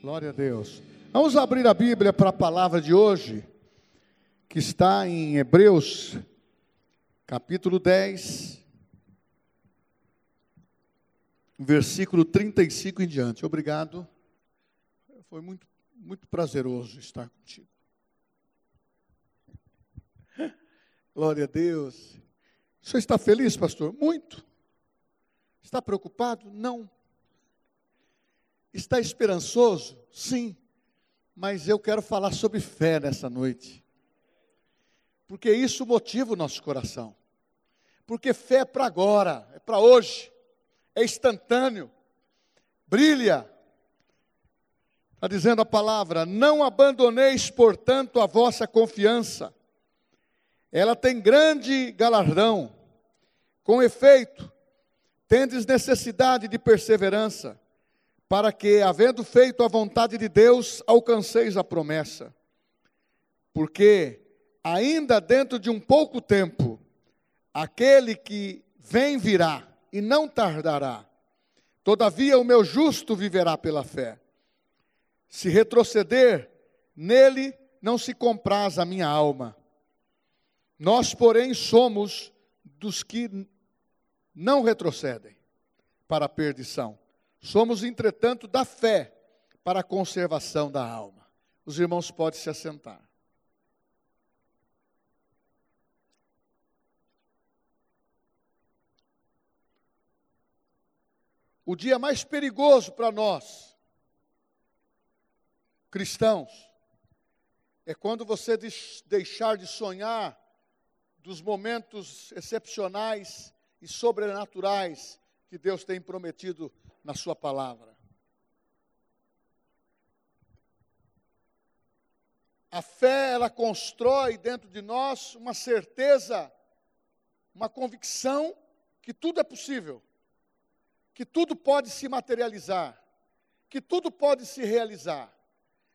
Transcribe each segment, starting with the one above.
Glória a Deus. Vamos abrir a Bíblia para a palavra de hoje, que está em Hebreus, capítulo 10, versículo 35 em diante. Obrigado. Foi muito, muito prazeroso estar contigo. Glória a Deus. O senhor está feliz, pastor? Muito. Está preocupado? Não. Está esperançoso? Sim. Mas eu quero falar sobre fé nessa noite. Porque isso motiva o nosso coração. Porque fé é para agora, é para hoje, é instantâneo, brilha. Está dizendo a palavra: não abandoneis, portanto, a vossa confiança. Ela tem grande galardão. Com efeito, tendes necessidade de perseverança para que, havendo feito a vontade de Deus, alcanceis a promessa. Porque, ainda dentro de um pouco tempo, aquele que vem virá e não tardará. Todavia, o meu justo viverá pela fé. Se retroceder, nele não se compraz a minha alma. Nós, porém, somos dos que não retrocedem para a perdição Somos, entretanto, da fé para a conservação da alma. Os irmãos podem se assentar. O dia mais perigoso para nós, cristãos, é quando você deixar de sonhar dos momentos excepcionais e sobrenaturais que Deus tem prometido na Sua palavra. A fé, ela constrói dentro de nós uma certeza, uma convicção que tudo é possível, que tudo pode se materializar, que tudo pode se realizar.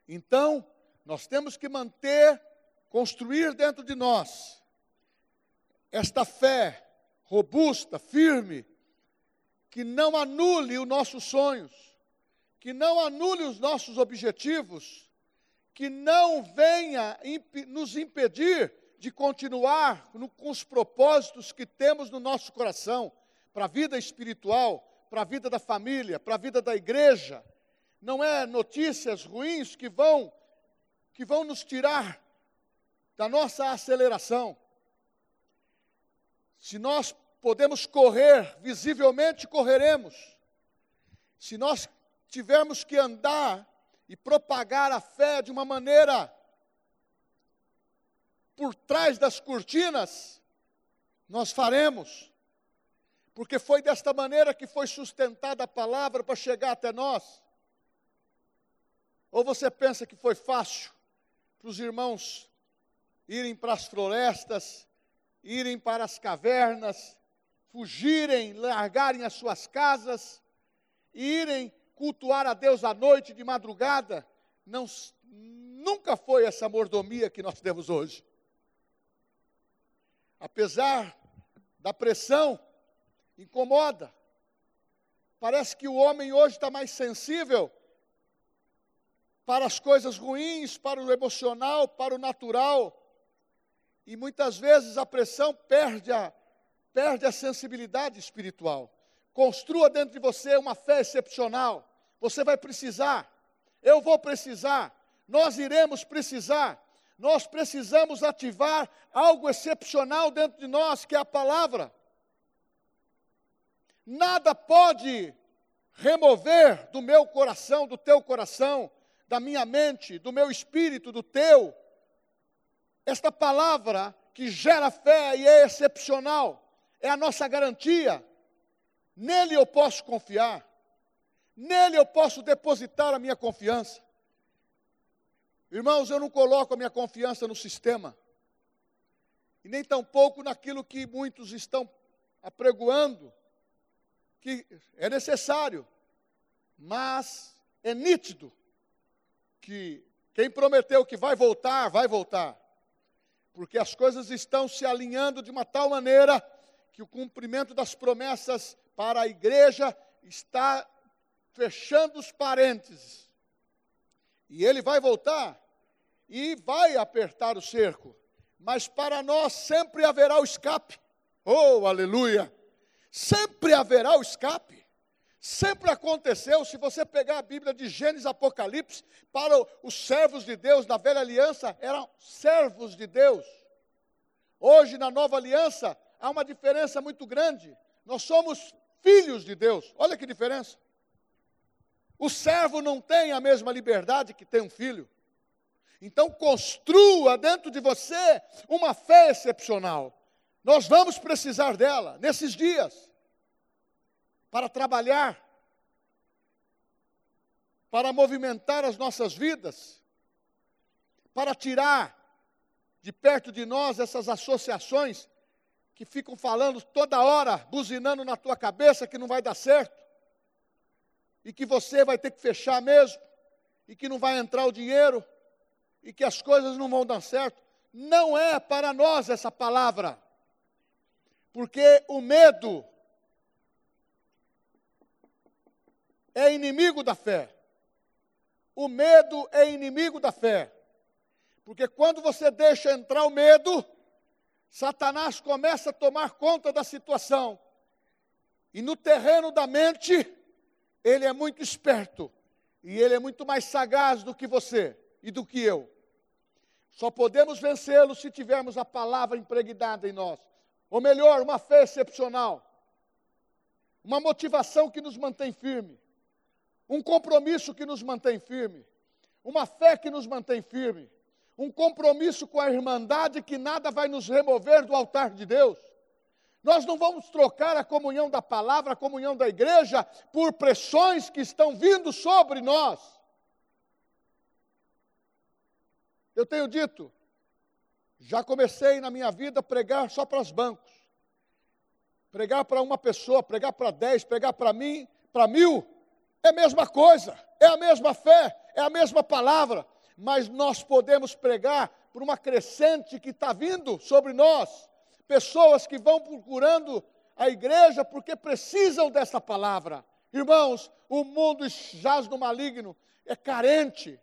Então, nós temos que manter, construir dentro de nós esta fé robusta, firme, que não anule os nossos sonhos, que não anule os nossos objetivos, que não venha imp nos impedir de continuar no, com os propósitos que temos no nosso coração, para a vida espiritual, para a vida da família, para a vida da igreja. Não é notícias ruins que vão que vão nos tirar da nossa aceleração. Se nós podemos correr, visivelmente correremos. Se nós tivermos que andar e propagar a fé de uma maneira por trás das cortinas, nós faremos. Porque foi desta maneira que foi sustentada a palavra para chegar até nós. Ou você pensa que foi fácil para os irmãos irem para as florestas, irem para as cavernas, fugirem, largarem as suas casas e irem cultuar a Deus à noite, de madrugada, não, nunca foi essa mordomia que nós temos hoje. Apesar da pressão, incomoda. Parece que o homem hoje está mais sensível para as coisas ruins, para o emocional, para o natural. E muitas vezes a pressão perde a, perde a sensibilidade espiritual. Construa dentro de você uma fé excepcional. Você vai precisar, eu vou precisar, nós iremos precisar. Nós precisamos ativar algo excepcional dentro de nós, que é a palavra. Nada pode remover do meu coração, do teu coração, da minha mente, do meu espírito, do teu, esta palavra que gera fé e é excepcional é a nossa garantia. Nele eu posso confiar. Nele eu posso depositar a minha confiança. Irmãos, eu não coloco a minha confiança no sistema. E nem tampouco naquilo que muitos estão apregoando, que é necessário, mas é nítido que quem prometeu que vai voltar, vai voltar. Porque as coisas estão se alinhando de uma tal maneira que o cumprimento das promessas para a igreja está fechando os parênteses. E ele vai voltar e vai apertar o cerco. Mas para nós sempre haverá o escape. Oh, aleluia! Sempre haverá o escape. Sempre aconteceu, se você pegar a Bíblia de Gênesis Apocalipse, para os servos de Deus da velha aliança, eram servos de Deus. Hoje, na nova aliança, há uma diferença muito grande. Nós somos filhos de Deus. Olha que diferença. O servo não tem a mesma liberdade que tem um filho. Então, construa dentro de você uma fé excepcional. Nós vamos precisar dela nesses dias para trabalhar, para movimentar as nossas vidas, para tirar de perto de nós essas associações que ficam falando toda hora, buzinando na tua cabeça que não vai dar certo, e que você vai ter que fechar mesmo, e que não vai entrar o dinheiro, e que as coisas não vão dar certo. Não é para nós essa palavra, porque o medo é inimigo da fé. O medo é inimigo da fé. Porque quando você deixa entrar o medo, Satanás começa a tomar conta da situação. E no terreno da mente, ele é muito esperto. E ele é muito mais sagaz do que você e do que eu. Só podemos vencê-lo se tivermos a palavra impregnada em nós. Ou melhor, uma fé excepcional. Uma motivação que nos mantém firme um compromisso que nos mantém firme, uma fé que nos mantém firme, um compromisso com a irmandade que nada vai nos remover do altar de Deus. Nós não vamos trocar a comunhão da palavra, a comunhão da igreja, por pressões que estão vindo sobre nós. Eu tenho dito, já comecei na minha vida a pregar só para os bancos, pregar para uma pessoa, pregar para dez, pregar para mim, para mil, é a mesma coisa, é a mesma fé, é a mesma palavra, mas nós podemos pregar por uma crescente que está vindo sobre nós, pessoas que vão procurando a igreja porque precisam dessa palavra. Irmãos, o mundo jaz no maligno, é carente.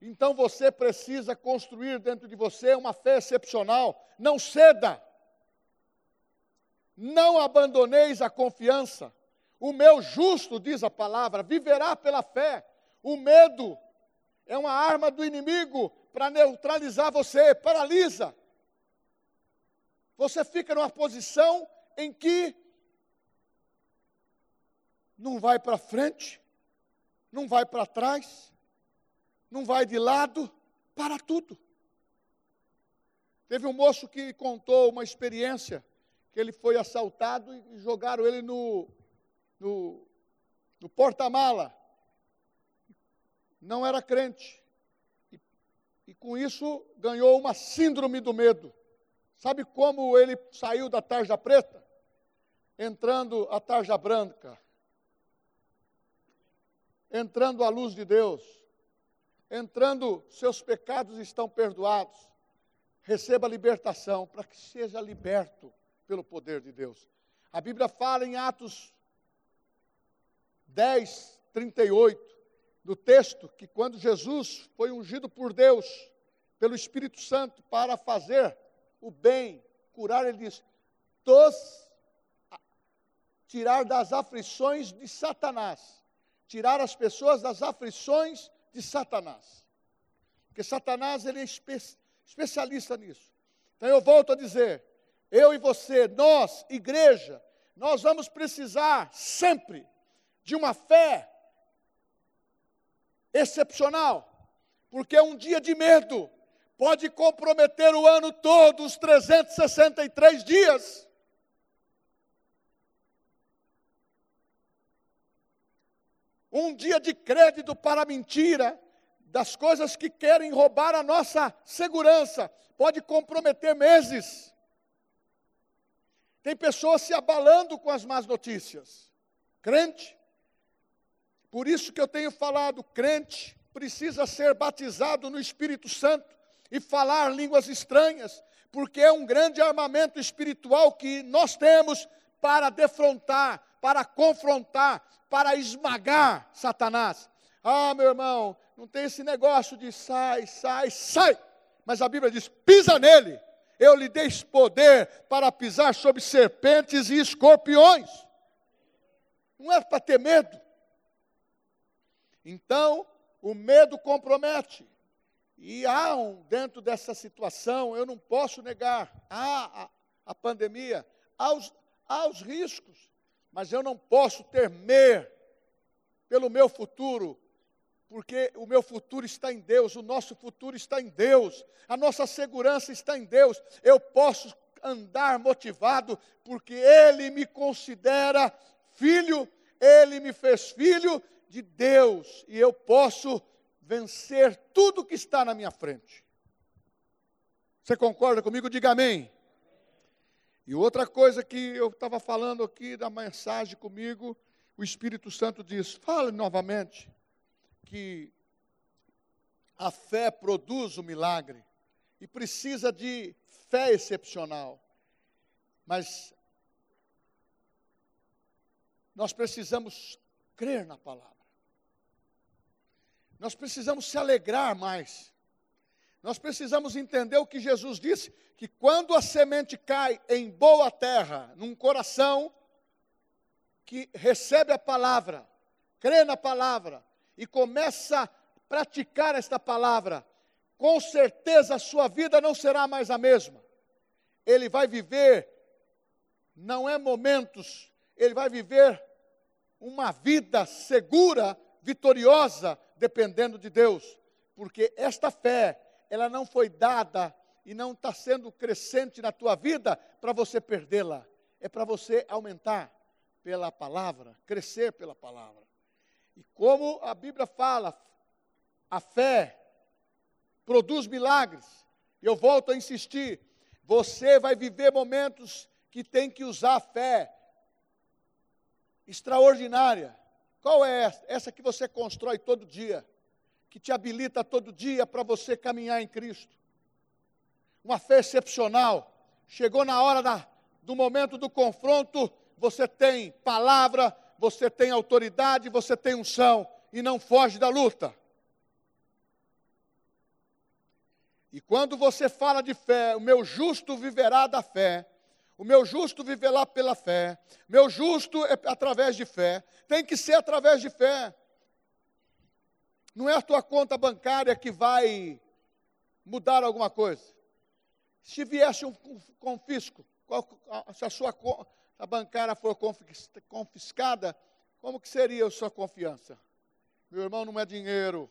Então você precisa construir dentro de você uma fé excepcional. Não ceda. Não abandoneis a confiança. O meu justo, diz a palavra, viverá pela fé. O medo é uma arma do inimigo para neutralizar você, paralisa. Você fica numa posição em que não vai para frente, não vai para trás, não vai de lado, para tudo. Teve um moço que contou uma experiência que ele foi assaltado e jogaram ele no, no, no porta-mala, não era crente. E, e com isso ganhou uma síndrome do medo. Sabe como ele saiu da tarja preta? Entrando a tarja branca. Entrando a luz de Deus. Entrando, seus pecados estão perdoados. Receba libertação para que seja liberto pelo poder de Deus. A Bíblia fala em Atos 10, 38, do texto, que quando Jesus foi ungido por Deus, pelo Espírito Santo, para fazer o bem, curar, ele diz: dos, tirar das aflições de Satanás, tirar as pessoas das aflições de Satanás. Porque Satanás ele é espe especialista nisso. Então eu volto a dizer, eu e você, nós, igreja, nós vamos precisar sempre de uma fé excepcional, porque um dia de medo pode comprometer o ano todo, os 363 dias. Um dia de crédito para a mentira, das coisas que querem roubar a nossa segurança, pode comprometer meses. Tem pessoas se abalando com as más notícias. Crente, por isso que eu tenho falado, crente precisa ser batizado no Espírito Santo e falar línguas estranhas, porque é um grande armamento espiritual que nós temos para defrontar, para confrontar, para esmagar Satanás. Ah, meu irmão, não tem esse negócio de sai, sai, sai. Mas a Bíblia diz: pisa nele. Eu lhe dei poder para pisar sobre serpentes e escorpiões. Não é para ter medo. Então, o medo compromete. E há um, dentro dessa situação, eu não posso negar, há a, a pandemia, há os, há os riscos, mas eu não posso temer pelo meu futuro, porque o meu futuro está em Deus, o nosso futuro está em Deus, a nossa segurança está em Deus. Eu posso andar motivado, porque Ele me considera filho, Ele me fez filho de Deus, e eu posso vencer tudo que está na minha frente. Você concorda comigo? Diga amém. E outra coisa que eu estava falando aqui da mensagem comigo, o Espírito Santo diz: fale novamente que a fé produz o milagre e precisa de fé excepcional. Mas nós precisamos crer na palavra. Nós precisamos se alegrar mais. Nós precisamos entender o que Jesus disse: que quando a semente cai em boa terra, num coração que recebe a palavra, crê na palavra e começa a praticar esta palavra, com certeza a sua vida não será mais a mesma. Ele vai viver, não é momentos, ele vai viver uma vida segura, vitoriosa, dependendo de Deus, porque esta fé, ela não foi dada e não está sendo crescente na tua vida para você perdê-la, é para você aumentar pela palavra, crescer pela palavra. E como a Bíblia fala, a fé produz milagres. Eu volto a insistir, você vai viver momentos que tem que usar a fé extraordinária qual é essa? Essa que você constrói todo dia, que te habilita todo dia para você caminhar em Cristo. Uma fé excepcional. Chegou na hora da, do momento do confronto, você tem palavra, você tem autoridade, você tem unção e não foge da luta. E quando você fala de fé, o meu justo viverá da fé. O meu justo viverá pela fé. Meu justo é através de fé. Tem que ser através de fé. Não é a tua conta bancária que vai mudar alguma coisa. Se viesse um confisco, se a sua conta bancária for confiscada, como que seria a sua confiança? Meu irmão, não é dinheiro,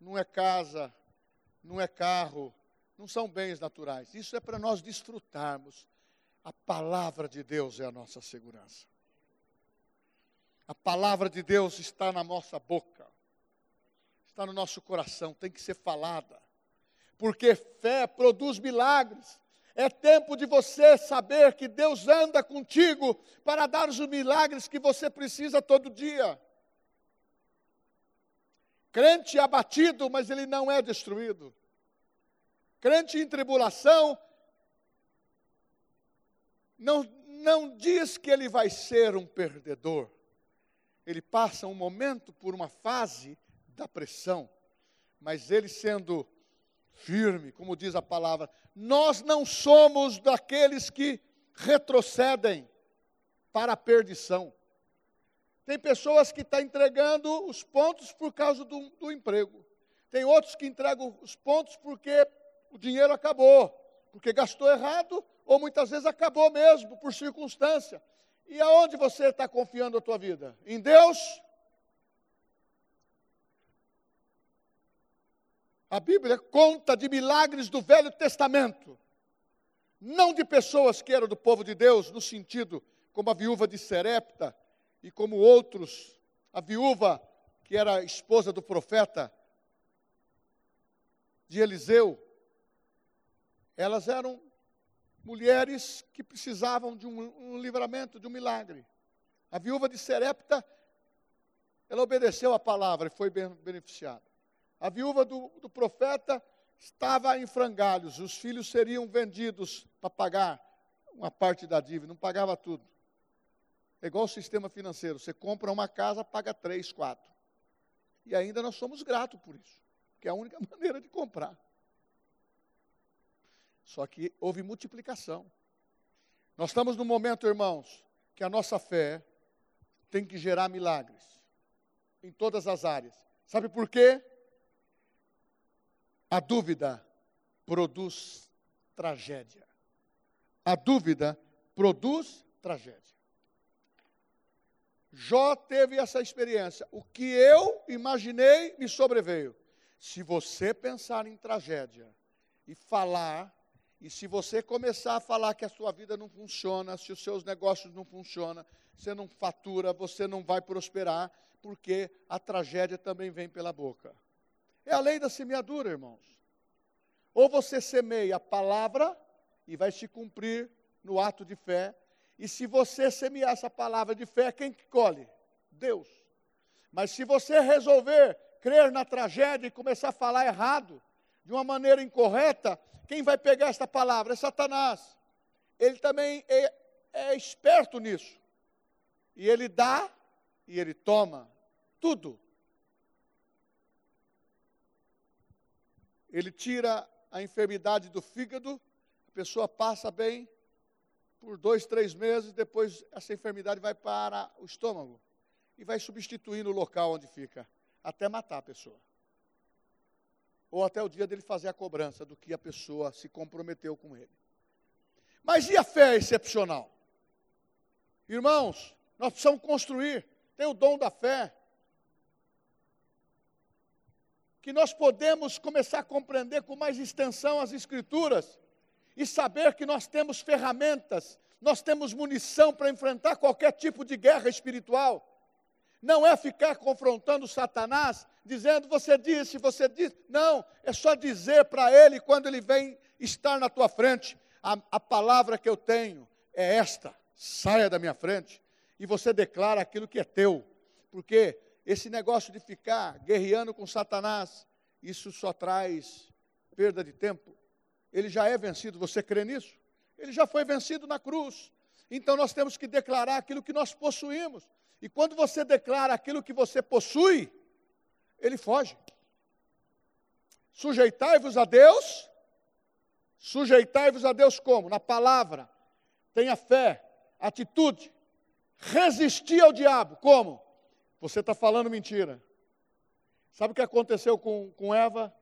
não é casa, não é carro, não são bens naturais. Isso é para nós desfrutarmos. A palavra de Deus é a nossa segurança. A palavra de Deus está na nossa boca, está no nosso coração, tem que ser falada. Porque fé produz milagres. É tempo de você saber que Deus anda contigo para dar os milagres que você precisa todo dia. Crente abatido, mas ele não é destruído. Crente em tribulação, não, não diz que ele vai ser um perdedor. Ele passa um momento por uma fase da pressão, mas ele sendo firme, como diz a palavra, nós não somos daqueles que retrocedem para a perdição. Tem pessoas que estão tá entregando os pontos por causa do, do emprego. Tem outros que entregam os pontos porque o dinheiro acabou, porque gastou errado ou muitas vezes acabou mesmo por circunstância. E aonde você está confiando a tua vida? Em Deus? A Bíblia conta de milagres do Velho Testamento, não de pessoas que eram do povo de Deus, no sentido como a viúva de Serepta e como outros, a viúva que era esposa do profeta de Eliseu, elas eram mulheres que precisavam de um, um livramento, de um milagre. A viúva de Serepta, ela obedeceu a palavra e foi beneficiada. A viúva do, do profeta estava em frangalhos, os filhos seriam vendidos para pagar uma parte da dívida, não pagava tudo. É igual o sistema financeiro, você compra uma casa, paga três, quatro. E ainda nós somos gratos por isso, que é a única maneira de comprar. Só que houve multiplicação. Nós estamos no momento, irmãos, que a nossa fé tem que gerar milagres em todas as áreas. Sabe por quê? A dúvida produz tragédia. A dúvida produz tragédia. Jó teve essa experiência. O que eu imaginei me sobreveio. Se você pensar em tragédia e falar, e se você começar a falar que a sua vida não funciona, se os seus negócios não funcionam, você não fatura, você não vai prosperar, porque a tragédia também vem pela boca. É a lei da semeadura, irmãos. Ou você semeia a palavra e vai se cumprir no ato de fé, e se você semear essa palavra de fé, quem que colhe? Deus. Mas se você resolver crer na tragédia e começar a falar errado, de uma maneira incorreta, quem vai pegar esta palavra? É Satanás. Ele também é, é esperto nisso. E ele dá e ele toma tudo. Ele tira a enfermidade do fígado, a pessoa passa bem, por dois, três meses, depois essa enfermidade vai para o estômago e vai substituindo o local onde fica, até matar a pessoa. Ou até o dia dele fazer a cobrança do que a pessoa se comprometeu com ele. Mas e a fé excepcional? Irmãos, nós precisamos construir, tem o dom da fé. Que nós podemos começar a compreender com mais extensão as Escrituras e saber que nós temos ferramentas, nós temos munição para enfrentar qualquer tipo de guerra espiritual. Não é ficar confrontando Satanás, dizendo, você disse, você disse. Não, é só dizer para ele, quando ele vem estar na tua frente, a, a palavra que eu tenho é esta: saia da minha frente. E você declara aquilo que é teu. Porque esse negócio de ficar guerreando com Satanás, isso só traz perda de tempo ele já é vencido. Você crê nisso? Ele já foi vencido na cruz. Então nós temos que declarar aquilo que nós possuímos. E quando você declara aquilo que você possui, ele foge. Sujeitai-vos a Deus. Sujeitai-vos a Deus como? Na palavra. Tenha fé, atitude. Resistir ao diabo. Como? Você está falando mentira. Sabe o que aconteceu com, com Eva?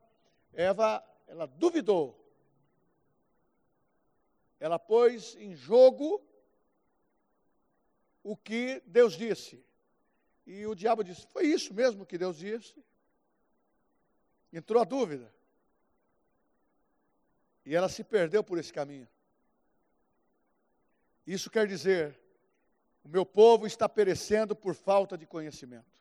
Eva, ela duvidou ela pôs em jogo o que Deus disse. E o diabo disse: Foi isso mesmo que Deus disse? Entrou a dúvida. E ela se perdeu por esse caminho. Isso quer dizer: o meu povo está perecendo por falta de conhecimento.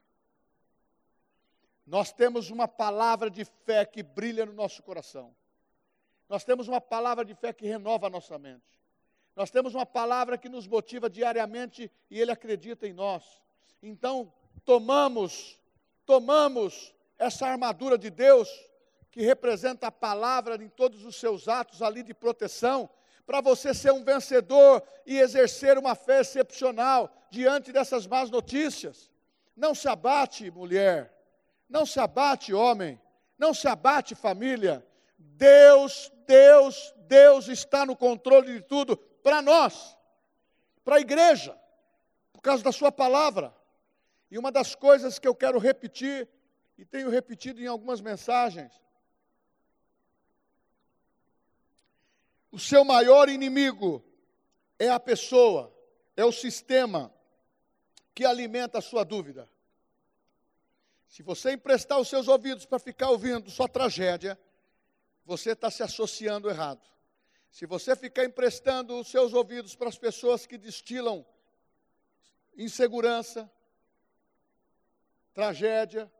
Nós temos uma palavra de fé que brilha no nosso coração. Nós temos uma palavra de fé que renova a nossa mente. Nós temos uma palavra que nos motiva diariamente e Ele acredita em nós. Então, tomamos, tomamos essa armadura de Deus, que representa a palavra em todos os seus atos ali de proteção, para você ser um vencedor e exercer uma fé excepcional diante dessas más notícias. Não se abate, mulher. Não se abate, homem. Não se abate, família. Deus, Deus, Deus está no controle de tudo para nós, para a igreja, por causa da Sua palavra. E uma das coisas que eu quero repetir, e tenho repetido em algumas mensagens, o seu maior inimigo é a pessoa, é o sistema que alimenta a sua dúvida. Se você emprestar os seus ouvidos para ficar ouvindo só tragédia, você está se associando errado. Se você ficar emprestando os seus ouvidos para as pessoas que destilam insegurança, tragédia,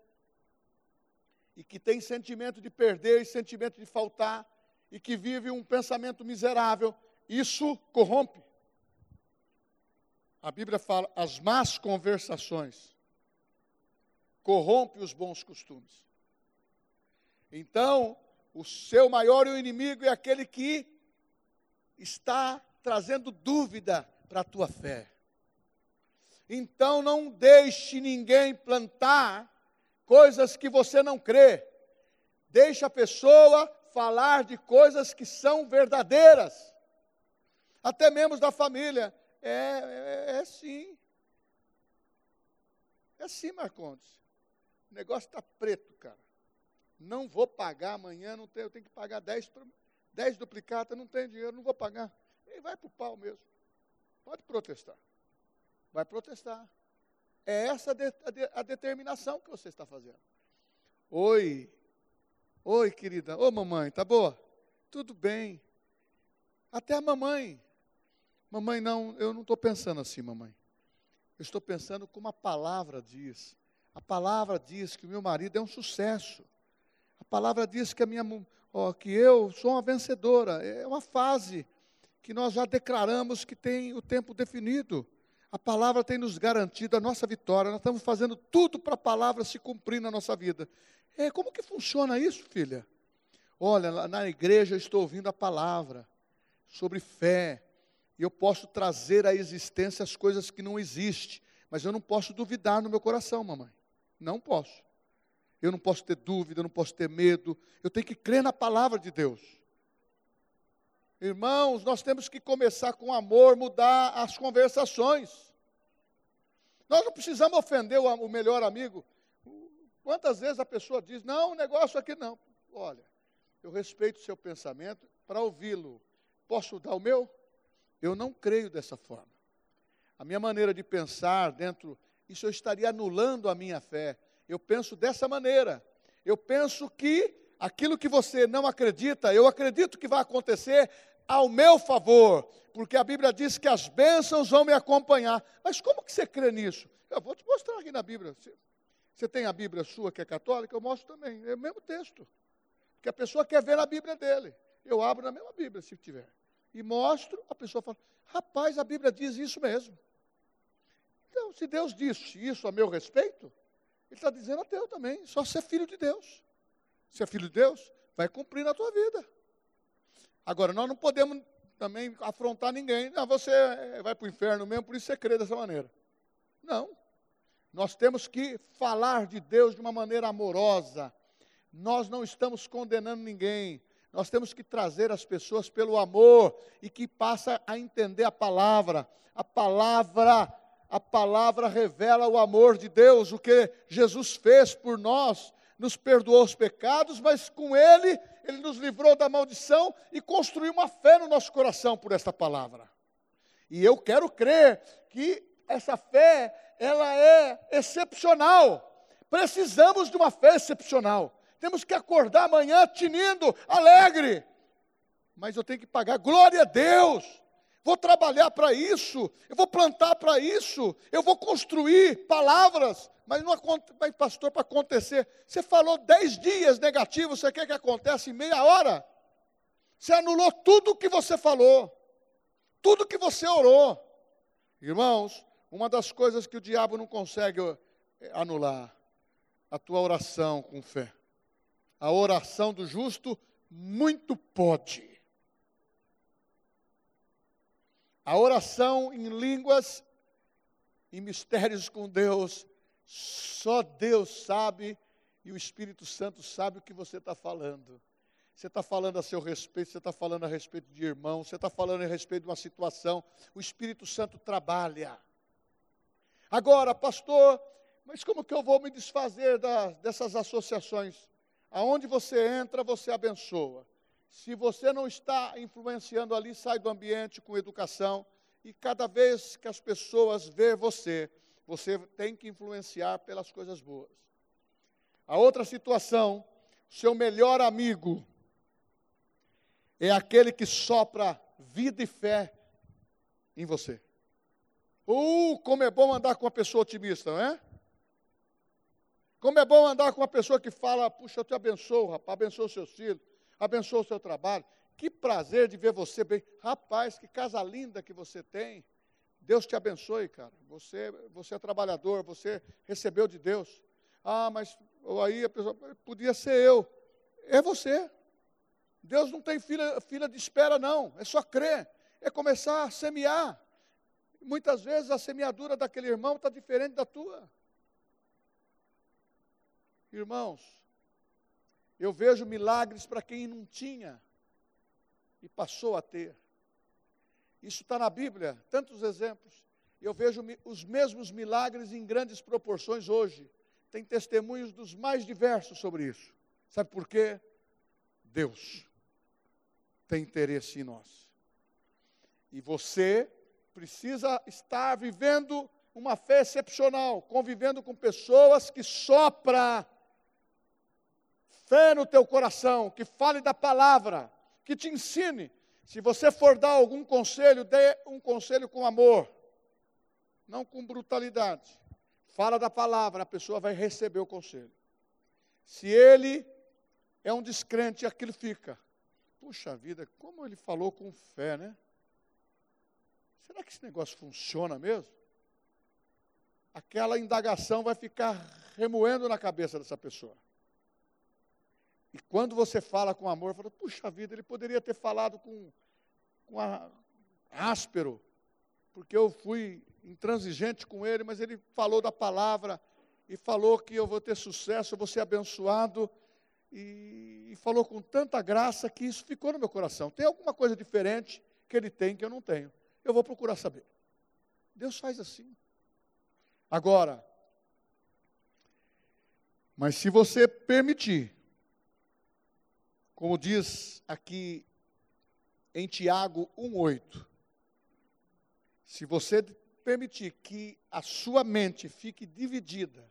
e que tem sentimento de perder e sentimento de faltar, e que vive um pensamento miserável, isso corrompe. A Bíblia fala, as más conversações corrompe os bons costumes. Então, o seu maior inimigo é aquele que está trazendo dúvida para a tua fé. Então não deixe ninguém plantar coisas que você não crê. Deixa a pessoa falar de coisas que são verdadeiras. Até membros da família. É, é, é sim. É sim, Marcondes. O negócio está preto, cara. Não vou pagar amanhã, não tenho, eu tenho que pagar 10, 10 duplicatas, não tenho dinheiro, não vou pagar. E vai para o pau mesmo. Pode protestar. Vai protestar. É essa a, determinação que você está fazendo. Oi, oi, querida. Ô, mamãe, tá boa? Tudo bem. Até a mamãe. Mamãe, não, eu não estou pensando assim, mamãe. Eu estou pensando como a palavra diz. A palavra diz que o meu marido é um sucesso. A palavra diz que a minha, ó, que eu sou uma vencedora. É uma fase que nós já declaramos que tem o tempo definido. A palavra tem nos garantido a nossa vitória. Nós estamos fazendo tudo para a palavra se cumprir na nossa vida. É, como que funciona isso, filha? Olha, na igreja eu estou ouvindo a palavra sobre fé. E eu posso trazer à existência as coisas que não existem. Mas eu não posso duvidar no meu coração, mamãe. Não posso. Eu não posso ter dúvida, eu não posso ter medo. Eu tenho que crer na palavra de Deus. Irmãos, nós temos que começar com amor, mudar as conversações. Nós não precisamos ofender o, melhor amigo. Quantas vezes a pessoa diz: Não, o negócio aqui não. Olha, eu respeito o seu pensamento para ouvi-lo. Posso dar o meu? Eu não creio dessa forma. A minha maneira de pensar dentro, isso eu estaria anulando a minha fé. Eu penso dessa maneira. Eu penso que aquilo que você não acredita, eu acredito que vai acontecer ao meu favor, porque a Bíblia diz que as bênçãos vão me acompanhar. Mas como que você crê nisso? Eu vou te mostrar aqui na Bíblia. Você tem a Bíblia sua que é católica? Eu mostro também. É o mesmo texto. Porque a pessoa quer ver na Bíblia dele. Eu abro na mesma Bíblia, se tiver. E mostro, a pessoa fala: rapaz, a Bíblia diz isso mesmo. Então, se Deus disse isso a meu respeito, Ele está dizendo a teu também. Só ser filho de Deus. Se é filho de Deus, vai cumprir na tua vida. Agora, nós não podemos também afrontar ninguém. Não, você eh, vai para o inferno mesmo, por isso você crê dessa maneira. Não. Nós temos que falar de Deus de uma maneira amorosa. Nós não estamos condenando ninguém. Nós temos que trazer as pessoas pelo amor e que passa a entender a palavra. A palavra, a palavra revela o amor de Deus, o que Jesus fez por nós nos perdoou os pecados, mas com Ele, Ele nos livrou da maldição e construiu uma fé no nosso coração por esta palavra. E eu quero crer que essa fé, ela é excepcional. Precisamos de uma fé excepcional. Temos que acordar amanhã tinindo, alegre. Mas eu tenho que pagar, glória a Deus vou trabalhar para isso, eu vou plantar para isso, eu vou construir palavras, mas não mas pastor, para acontecer, você falou dez dias negativos, você quer que aconteça em meia hora? Você anulou tudo o que você falou, tudo que você orou. Irmãos, uma das coisas que o diabo não consegue é, anular, a tua oração com fé. A oração do justo muito pode. A oração em línguas e mistérios com Deus, só Deus sabe e o Espírito Santo sabe o que você está falando. Você está falando a seu respeito, você está falando a respeito de irmão, você está falando a respeito de uma situação. O Espírito Santo trabalha. Agora, pastor, mas como que eu vou me desfazer da, dessas associações? Aonde você entra, você abençoa. Se você não está influenciando ali, sai do ambiente com educação. E cada vez que as pessoas vê você, você tem que influenciar pelas coisas boas. A outra situação, seu melhor amigo é aquele que sopra vida e fé em você. Uh, como é bom andar com uma pessoa otimista, não é? Como é bom andar com uma pessoa que fala, puxa, eu te abençoo, rapaz, abençoo os seus filhos, abençoa o seu trabalho. Que prazer de ver você bem. Rapaz, que casa linda que você tem. Deus te abençoe, cara. Você, você é trabalhador, você recebeu de Deus. Ah, mas aí a pessoa, podia ser eu. É você. Deus não tem fila, fila de espera, não. É só crer. É começar a semear. Muitas vezes a semeadura daquele irmão está diferente da tua. Irmãos, eu vejo milagres para quem não tinha e passou a ter. Isso está na Bíblia, tantos exemplos. Eu vejo os mesmos milagres em grandes proporções hoje. Tem testemunhos dos mais diversos sobre isso. Sabe por quê? Deus tem interesse em nós. E você precisa estar vivendo uma fé excepcional, convivendo com pessoas que sopra fé no teu coração, que fale da palavra, que te ensine. Se você for dar algum conselho, dê um conselho com amor, não com brutalidade. Fala da palavra, a pessoa vai receber o conselho. Se ele é um descrente, aquilo fica. Puxa vida, como ele falou com fé, né? Será que esse negócio funciona mesmo? Aquela indagação vai ficar remoendo na cabeça dessa pessoa. E quando você fala com amor, fala, puxa vida, ele poderia ter falado com, com a, áspero, porque eu fui intransigente com ele, mas ele falou da palavra e falou que eu vou ter sucesso, eu vou ser abençoado, e, e falou com tanta graça que isso ficou no meu coração. Tem alguma coisa diferente que ele tem que eu não tenho. Eu vou procurar saber. Deus faz assim. Agora, mas se você permitir, como diz aqui em Tiago 1,8, se você permitir que a sua mente fique dividida,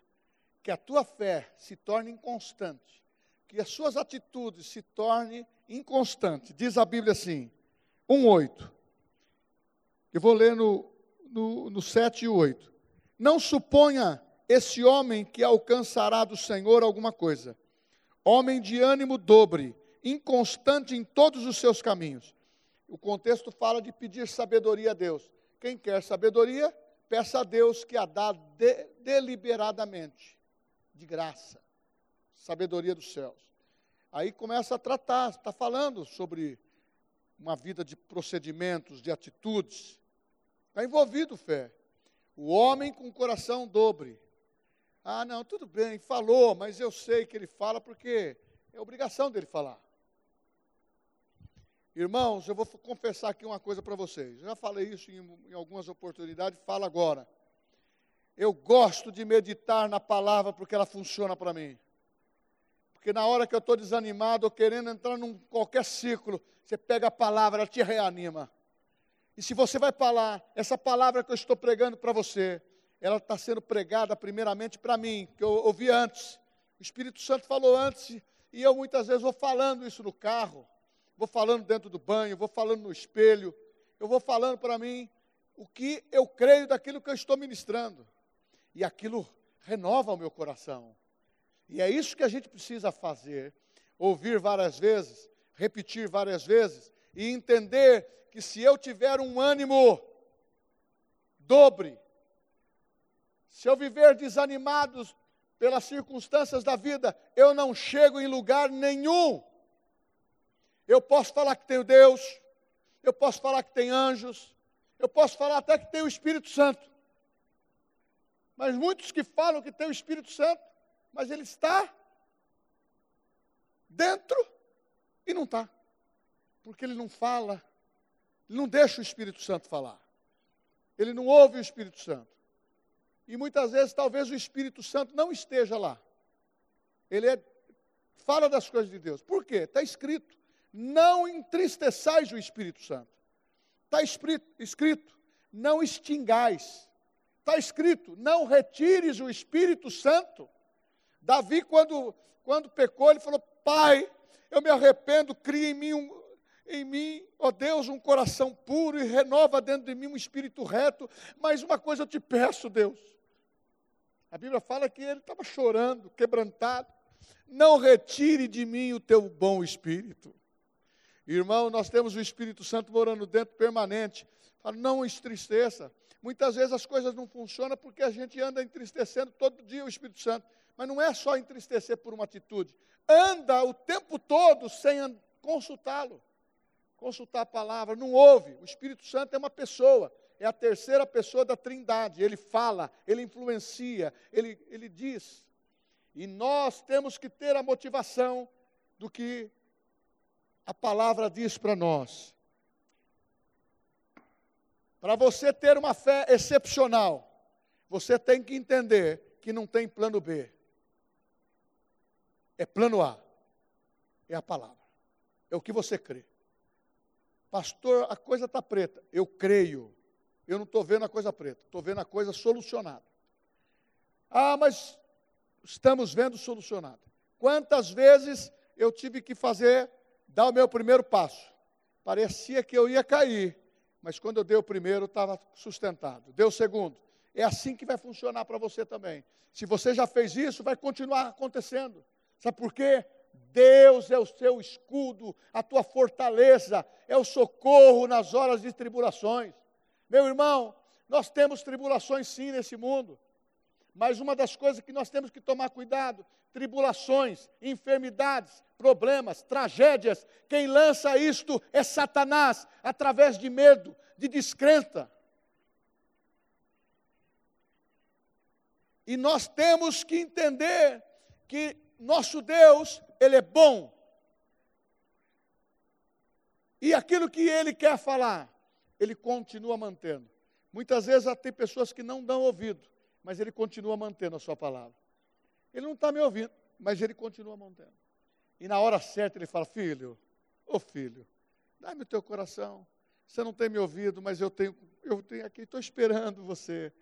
que a tua fé se torne inconstante, que as suas atitudes se tornem inconstantes. Diz a Bíblia assim, 1,8. Eu vou ler no, no, no 7 e 8. Não suponha esse homem que alcançará do Senhor alguma coisa. Homem de ânimo dobre, inconstante em todos os seus caminhos. O contexto fala de pedir sabedoria a Deus. Quem quer sabedoria, peça a Deus que a dá de, deliberadamente, de graça sabedoria dos céus. Aí começa a tratar, está falando sobre uma vida de procedimentos, de atitudes. Está envolvido fé. O homem com o coração dobre. Ah, não, tudo bem, falou, mas eu sei que ele fala porque é obrigação dele falar. Irmãos, eu vou confessar aqui uma coisa para vocês. Eu já falei isso em, em algumas oportunidades, falo agora. Eu gosto de meditar na palavra porque ela funciona para mim. Porque na hora que eu estou desanimado ou querendo entrar num qualquer ciclo, você pega a palavra, ela te reanima. E se você vai falar, essa palavra que eu estou pregando para você, ela está sendo pregada primeiramente para mim, que eu ouvi antes. O Espírito Santo falou antes, e eu muitas vezes vou falando isso no carro, vou falando dentro do banho, vou falando no espelho, eu vou falando para mim o que eu creio daquilo que eu estou ministrando. E aquilo renova o meu coração. E é isso que a gente precisa fazer: ouvir várias vezes, repetir várias vezes e entender que se eu tiver um ânimo dobre, se eu viver desanimado pelas circunstâncias da vida, eu não chego em lugar nenhum. Eu posso falar que tenho Deus, eu posso falar que tem anjos, eu posso falar até que tem o Espírito Santo. Mas muitos que falam que tem o Espírito Santo mas ele está dentro e não está. Porque ele não fala, ele não deixa o Espírito Santo falar. Ele não ouve o Espírito Santo. E muitas vezes, talvez o Espírito Santo não esteja lá. Ele é, fala das coisas de Deus. Por quê? Está escrito: não entristeçais o Espírito Santo. Está escrito, não extingais. Está escrito: não retires o Espírito Santo. Davi, quando, quando pecou, ele falou: Pai, eu me arrependo, cria em mim, um, em mim, ó Deus, um coração puro e renova dentro de mim um espírito reto. Mas uma coisa eu te peço, Deus. A Bíblia fala que ele estava chorando, quebrantado. Não retire de mim o teu bom espírito. Irmão, nós temos o Espírito Santo morando dentro permanente. Não entristeça. Muitas vezes as coisas não funcionam porque a gente anda entristecendo todo dia o Espírito Santo. Mas não é só entristecer por uma atitude. Anda o tempo todo sem consultá-lo. Consultar a palavra, não ouve. O Espírito Santo é uma pessoa, é a terceira pessoa da Trindade. Ele fala, ele influencia, ele, ele diz. E nós temos que ter a motivação do que a palavra diz para nós. Para você ter uma fé excepcional, você tem que entender que não tem plano B. É plano A. É a palavra. É o que você crê. Pastor, a coisa está preta. Eu creio. Eu não estou vendo a coisa preta. Estou vendo a coisa solucionada. Ah, mas estamos vendo solucionada. Quantas vezes eu tive que fazer, dar o meu primeiro passo? Parecia que eu ia cair, mas quando eu dei o primeiro, estava sustentado. Deu o segundo. É assim que vai funcionar para você também. Se você já fez isso, vai continuar acontecendo. Sabe por quê? Deus é o seu escudo, a tua fortaleza, é o socorro nas horas de tribulações. Meu irmão, nós temos tribulações sim nesse mundo, mas uma das coisas que nós temos que tomar cuidado, tribulações, enfermidades, problemas, tragédias, quem lança isto é Satanás, através de medo, de descrença. E nós temos que entender que nosso Deus, Ele é bom. E aquilo que Ele quer falar, Ele continua mantendo. Muitas vezes tem pessoas que não dão ouvido, mas Ele continua mantendo a Sua palavra. Ele não está me ouvindo, mas Ele continua mantendo. E na hora certa Ele fala: Filho, ô oh filho, dá-me o teu coração. Você não tem me ouvido, mas eu tenho, eu tenho aqui, estou esperando você,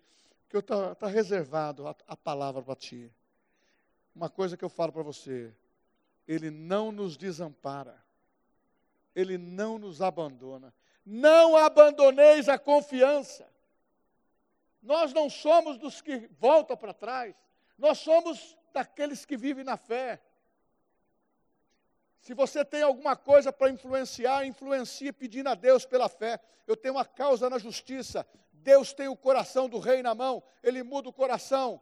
que está tá reservado a, a palavra para ti uma coisa que eu falo para você: Ele não nos desampara, Ele não nos abandona. Não abandoneis a confiança. Nós não somos dos que voltam para trás, nós somos daqueles que vivem na fé. Se você tem alguma coisa para influenciar, influencie pedindo a Deus pela fé. Eu tenho uma causa na justiça. Deus tem o coração do rei na mão, ele muda o coração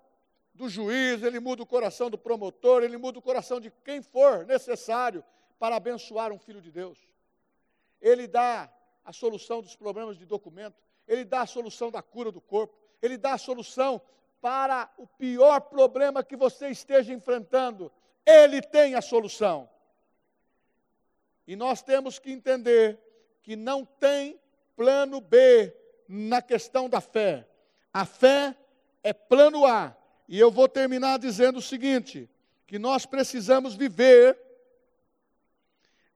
do juiz, ele muda o coração do promotor, ele muda o coração de quem for necessário para abençoar um filho de Deus. Ele dá a solução dos problemas de documento, ele dá a solução da cura do corpo, ele dá a solução para o pior problema que você esteja enfrentando. Ele tem a solução. E nós temos que entender que não tem plano B na questão da fé. A fé é plano A e eu vou terminar dizendo o seguinte: que nós precisamos viver,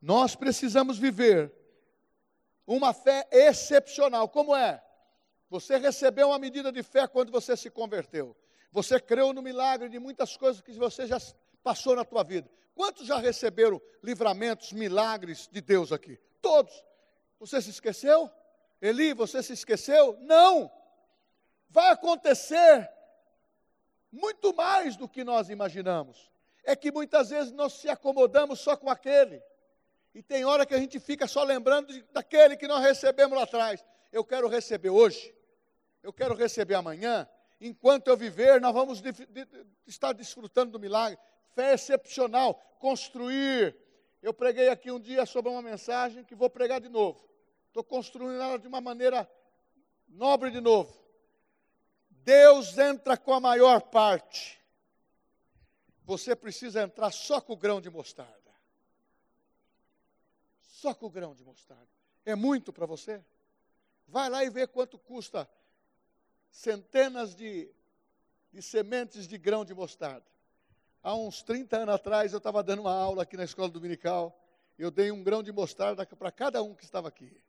nós precisamos viver uma fé excepcional. Como é? Você recebeu uma medida de fé quando você se converteu. Você creu no milagre de muitas coisas que você já passou na tua vida. Quantos já receberam livramentos, milagres de Deus aqui? Todos. Você se esqueceu? Eli, você se esqueceu? Não. Vai acontecer muito mais do que nós imaginamos. É que muitas vezes nós se acomodamos só com aquele. E tem hora que a gente fica só lembrando de, daquele que nós recebemos lá atrás. Eu quero receber hoje, eu quero receber amanhã. Enquanto eu viver, nós vamos de, de, estar desfrutando do milagre. Fé excepcional, construir. Eu preguei aqui um dia sobre uma mensagem que vou pregar de novo. Estou construindo ela de uma maneira nobre de novo. Deus entra com a maior parte. Você precisa entrar só com o grão de mostarda. Só com o grão de mostarda. É muito para você? Vai lá e vê quanto custa centenas de, de sementes de grão de mostarda. Há uns 30 anos atrás, eu estava dando uma aula aqui na escola dominical. Eu dei um grão de mostarda para cada um que estava aqui.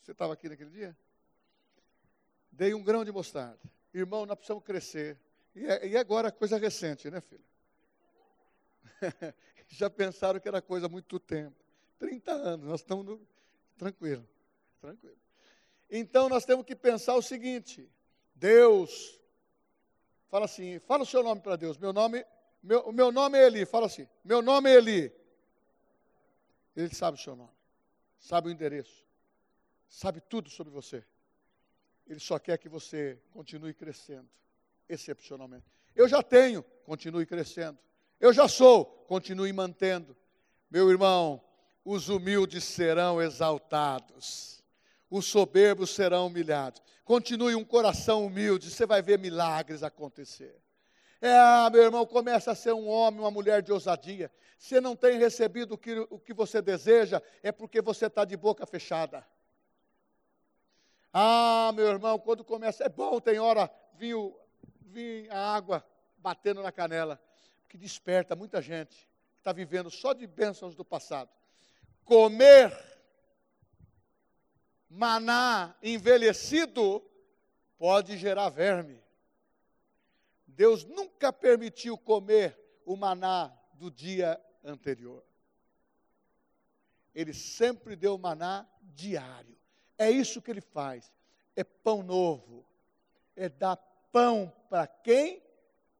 Você estava aqui naquele dia? Dei um grão de mostarda. Irmão, nós precisamos crescer. E, é, e agora coisa recente, né, filho? Já pensaram que era coisa há muito tempo. 30 anos, nós estamos no... tranquilo, tranquilo. Então nós temos que pensar o seguinte: Deus, fala assim, fala o seu nome para Deus. Meu nome, meu, meu nome é Eli. Fala assim, meu nome é Eli. Ele sabe o seu nome, sabe o endereço, sabe tudo sobre você. Ele só quer que você continue crescendo, excepcionalmente. Eu já tenho, continue crescendo. Eu já sou, continue mantendo. Meu irmão, os humildes serão exaltados, os soberbos serão humilhados. Continue um coração humilde, você vai ver milagres acontecer. É, meu irmão, começa a ser um homem, uma mulher de ousadia. Se não tem recebido o que, o que você deseja, é porque você está de boca fechada. Ah, meu irmão, quando começa, é bom, tem hora, vinho, vinho a água batendo na canela, que desperta muita gente que está vivendo só de bênçãos do passado. Comer maná envelhecido pode gerar verme. Deus nunca permitiu comer o maná do dia anterior. Ele sempre deu maná diário. É isso que ele faz. É pão novo. É dar pão para quem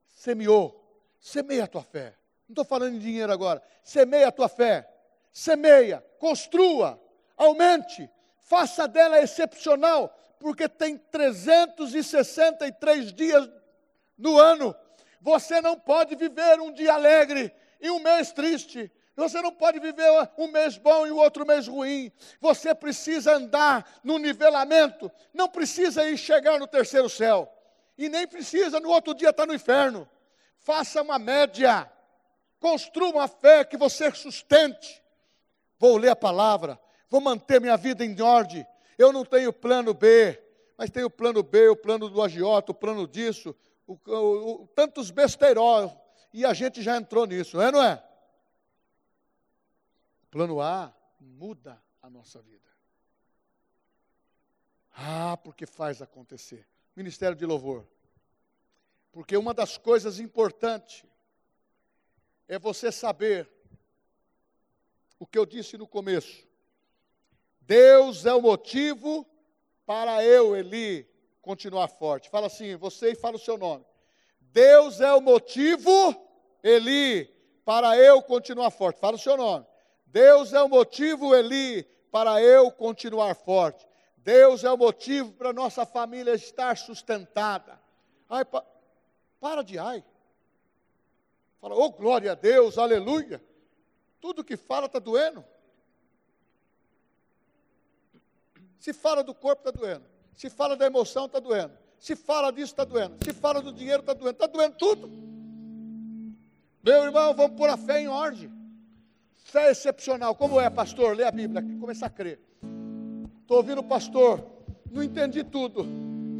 semeou. Semeia a tua fé. Não estou falando em dinheiro agora. Semeia a tua fé. Semeia, construa, aumente, faça dela excepcional, porque tem 363 dias no ano. Você não pode viver um dia alegre e um mês triste. Você não pode viver um mês bom e o outro mês ruim. Você precisa andar no nivelamento. Não precisa ir chegar no terceiro céu. E nem precisa no outro dia estar no inferno. Faça uma média. Construa uma fé que você sustente. Vou ler a palavra. Vou manter minha vida em ordem. Eu não tenho plano B, mas tenho o plano B, o plano do agiota, o plano disso, o, o, o, tantos besteiros, e a gente já entrou nisso, é, não é? Plano A muda a nossa vida. Ah, porque faz acontecer. Ministério de Louvor. Porque uma das coisas importantes é você saber o que eu disse no começo. Deus é o motivo para eu, Eli, continuar forte. Fala assim, você e fala o seu nome. Deus é o motivo, Eli, para eu continuar forte. Fala o seu nome. Deus é o motivo, Eli, para eu continuar forte. Deus é o motivo para nossa família estar sustentada. Ai, pa, para de ai. Fala, oh glória a Deus, aleluia. Tudo que fala está doendo. Se fala do corpo, está doendo. Se fala da emoção, está doendo. Se fala disso, está doendo. Se fala do dinheiro, está doendo. Está doendo tudo. Meu irmão, vamos pôr a fé em ordem. Fé excepcional. Como é, pastor? Lê a Bíblia começa a crer. Estou ouvindo o pastor. Não entendi tudo.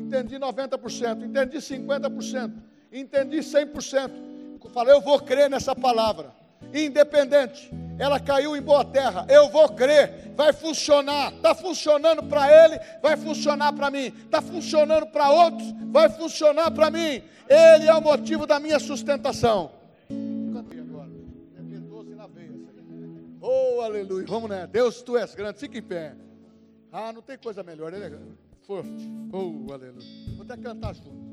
Entendi 90%. Entendi 50%. Entendi 100%. Falei, eu vou crer nessa palavra. Independente ela caiu em boa terra. Eu vou crer, vai funcionar. Está funcionando para ele, vai funcionar para mim. Está funcionando para outros, vai funcionar para mim. Ele é o motivo da minha sustentação. Cantei agora. É B12 na veia. Oh, aleluia. Vamos né? Deus, tu és grande. Fica em pé. Ah, não tem coisa melhor. Ele é forte. Oh, aleluia. Vou até cantar junto.